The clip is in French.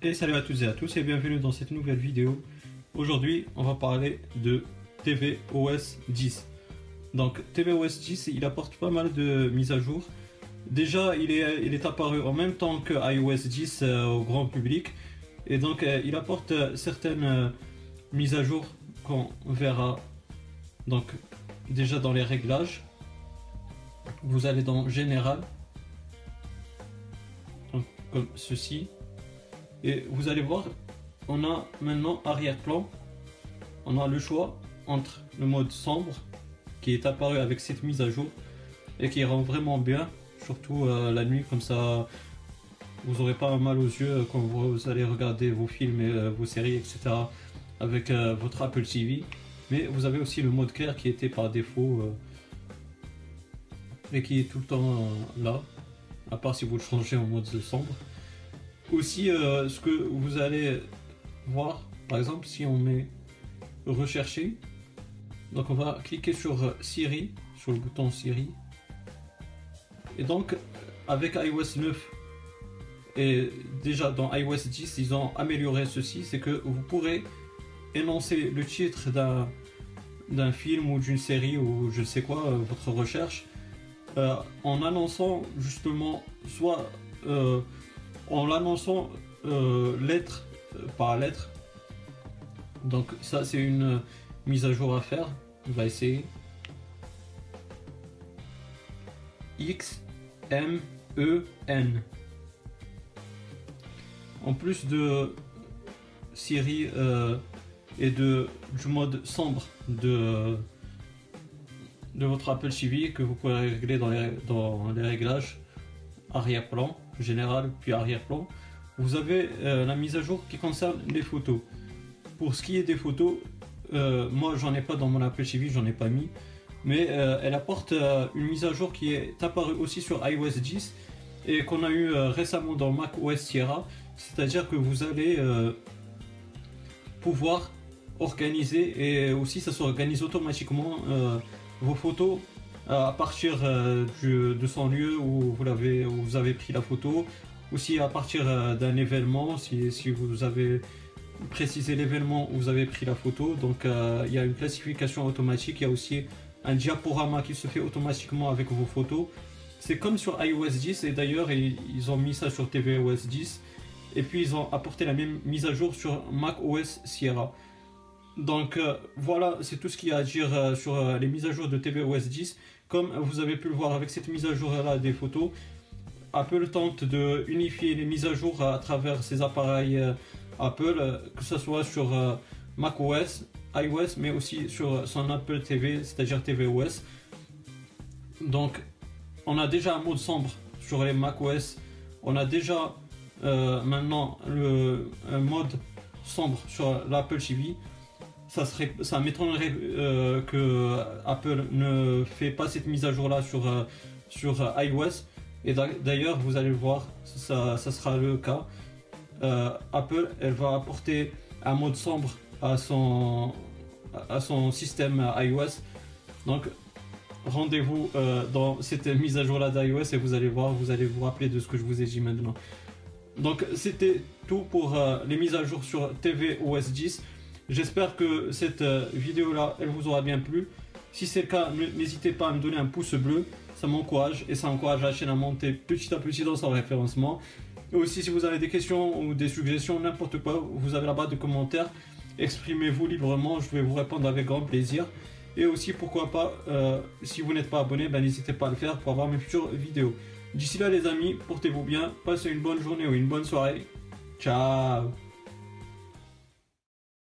Et salut à toutes et à tous et bienvenue dans cette nouvelle vidéo. Aujourd'hui, on va parler de tvOS 10. Donc tvOS 10, il apporte pas mal de mises à jour. Déjà, il est, il est apparu en même temps que iOS 10 euh, au grand public. Et donc, euh, il apporte euh, certaines mises à jour qu'on verra. Donc, déjà dans les réglages, vous allez dans Général, comme ceci. Et vous allez voir, on a maintenant arrière-plan. On a le choix entre le mode sombre qui est apparu avec cette mise à jour et qui rend vraiment bien, surtout euh, la nuit comme ça vous aurez pas mal aux yeux quand vous allez regarder vos films et euh, vos séries etc avec euh, votre Apple TV mais vous avez aussi le mode clair qui était par défaut et qui est tout le temps là à part si vous le changez en mode sombre aussi euh, ce que vous allez voir par exemple si on met rechercher donc on va cliquer sur Siri sur le bouton Siri. Et donc avec iOS 9 et déjà dans iOS 10 ils ont amélioré ceci c'est que vous pourrez énoncer le titre d'un d'un film ou d'une série ou je ne sais quoi euh, votre recherche euh, en annonçant justement soit en l'annonçant euh, lettre euh, par lettre. Donc ça c'est une mise à jour à faire. On va essayer. X M E N. En plus de Siri euh, et de du mode sombre de de votre Apple TV que vous pouvez régler dans les, dans les réglages arrière-plan général puis arrière-plan, vous avez euh, la mise à jour qui concerne les photos. Pour ce qui est des photos, euh, moi j'en ai pas dans mon Apple TV, j'en ai pas mis, mais euh, elle apporte une mise à jour qui est apparue aussi sur iOS 10 et qu'on a eu récemment dans Mac OS Sierra, c'est-à-dire que vous allez pouvoir organiser et aussi ça s'organise automatiquement vos photos à partir euh, de son lieu où vous, vous avez pris la photo, aussi à partir euh, d'un événement, si, si, vous avez précisé l'événement où vous avez pris la photo. Donc euh, il y a une classification automatique, il y a aussi un diaporama qui se fait automatiquement avec vos photos. C'est comme sur iOS 10 et d'ailleurs ils ont mis ça sur tvOS 10 et puis ils ont apporté la même mise à jour sur macOS Sierra. Donc voilà, c'est tout ce qu'il y a à dire sur les mises à jour de tvOS 10. Comme vous avez pu le voir avec cette mise à jour là des photos, Apple tente de unifier les mises à jour à travers ses appareils euh, Apple, euh, que ce soit sur euh, macOS, iOS, mais aussi sur son Apple TV, c'est-à-dire tvOS. Donc, on a déjà un mode sombre sur les macOS. On a déjà maintenant le mode sombre sur l'Apple TV ça serait, ça m'étonnerait euh, que Apple ne fait pas cette mise à jour là sur, euh, sur euh, iOS. Et d'ailleurs, vous allez le voir, ça, ça sera le cas. Apple, elle va apporter un mode sombre à son, à son système iOS. Donc, rendez-vous dans cette mise à jour là d'iOS et vous allez voir, vous allez vous rappeler de ce que je vous ai dit maintenant. Donc, c'était tout pour les mises à jour sur tvOS 10. J'espère que cette euh, vidéo là, elle vous aura bien plu. Si c'est le cas, n'hésitez pas à me donner un pouce bleu, ça m'encourage et ça encourage la chaîne à monter petit à petit dans son référencement. Et aussi si vous avez des questions ou des suggestions, n'importe quoi, vous avez barre de commentaires, exprimez-vous librement, je vais vous répondre avec grand plaisir. Et aussi pourquoi pas, euh, si vous n'êtes pas abonné, ben, n'hésitez pas à le faire pour avoir mes futures vidéos. D'ici là les amis, portez-vous bien, passez une bonne journée ou une bonne soirée. Ciao